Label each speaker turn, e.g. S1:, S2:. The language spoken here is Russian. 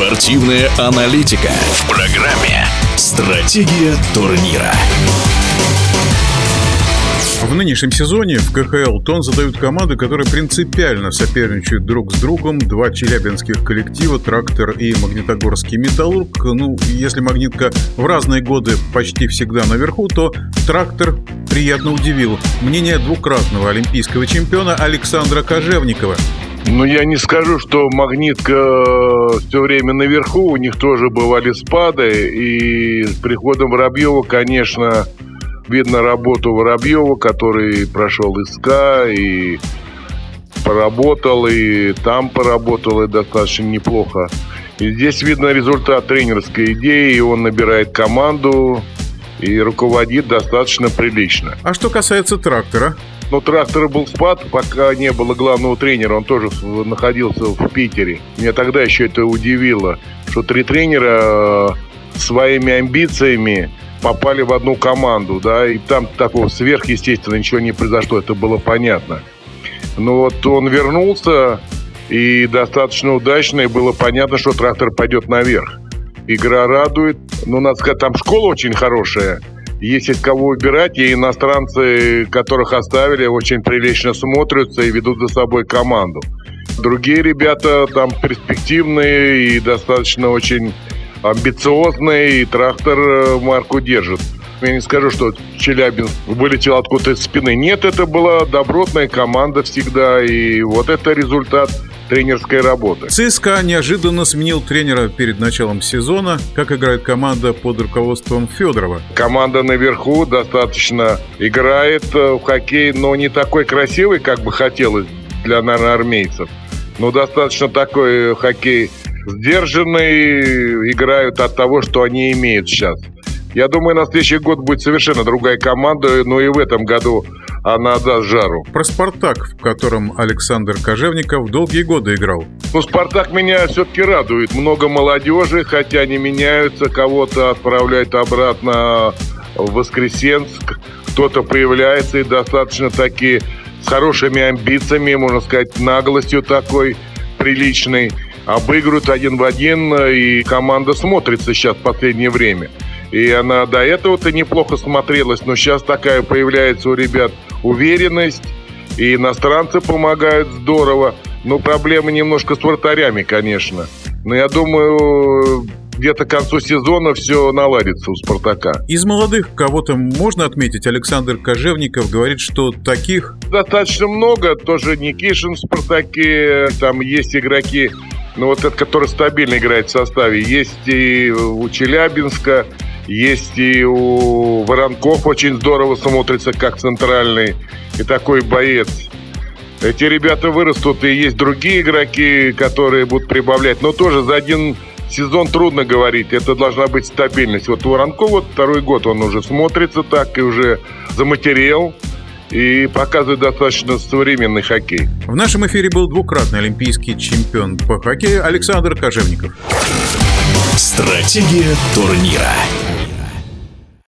S1: Спортивная аналитика в программе «Стратегия турнира».
S2: В нынешнем сезоне в КХЛ тон задают команды, которые принципиально соперничают друг с другом. Два челябинских коллектива «Трактор» и «Магнитогорский металлург». Ну, если «Магнитка» в разные годы почти всегда наверху, то «Трактор» приятно удивил. Мнение двукратного олимпийского чемпиона Александра Кожевникова.
S3: Ну, я не скажу, что магнитка э, все время наверху, у них тоже бывали спады, и с приходом Воробьева, конечно, видно работу Воробьева, который прошел ИСКА и поработал, и там поработал, и достаточно неплохо. И здесь видно результат тренерской идеи, и он набирает команду и руководит достаточно прилично.
S2: А что касается трактора?
S3: Ну, трактора был спад, пока не было главного тренера, он тоже находился в Питере. Меня тогда еще это удивило, что три тренера э, своими амбициями попали в одну команду, да, и там такого сверхъестественно ничего не произошло, это было понятно. Но вот он вернулся, и достаточно удачно, и было понятно, что трактор пойдет наверх. Игра радует, но, надо сказать, там школа очень хорошая. Если кого убирать, и иностранцы, которых оставили, очень прилично смотрятся и ведут за собой команду. Другие ребята там перспективные и достаточно очень амбициозный, и трактор э, марку держит. Я не скажу, что Челябинск вылетел откуда-то из спины. Нет, это была добротная команда всегда, и вот это результат тренерской работы.
S2: ЦСКА неожиданно сменил тренера перед началом сезона. Как играет команда под руководством Федорова?
S3: Команда наверху достаточно играет э, в хоккей, но не такой красивый, как бы хотелось для, наверное, армейцев. Но достаточно такой хоккей сдержанные, играют от того, что они имеют сейчас. Я думаю, на следующий год будет совершенно другая команда, но и в этом году она даст жару.
S2: Про «Спартак», в котором Александр Кожевников долгие годы играл.
S3: Ну, «Спартак» меня все-таки радует. Много молодежи, хотя они меняются, кого-то отправляют обратно в Воскресенск, кто-то появляется и достаточно таки с хорошими амбициями, можно сказать, наглостью такой приличной обыгрывают один в один, и команда смотрится сейчас в последнее время. И она до этого-то неплохо смотрелась, но сейчас такая появляется у ребят уверенность, и иностранцы помогают здорово. Но проблемы немножко с вратарями, конечно. Но я думаю, где-то к концу сезона все наладится у «Спартака».
S2: Из молодых кого-то можно отметить? Александр Кожевников говорит, что таких...
S3: Достаточно много. Тоже Никишин в «Спартаке». Там есть игроки ну вот этот, который стабильно играет в составе, есть и у Челябинска, есть и у Воронков очень здорово смотрится как центральный и такой боец. Эти ребята вырастут, и есть другие игроки, которые будут прибавлять. Но тоже за один сезон трудно говорить. Это должна быть стабильность. Вот Воронков вот второй год он уже смотрится так и уже заматерел и показывает достаточно современный хоккей.
S2: В нашем эфире был двукратный олимпийский чемпион по хоккею Александр Кожевников.
S1: Стратегия турнира.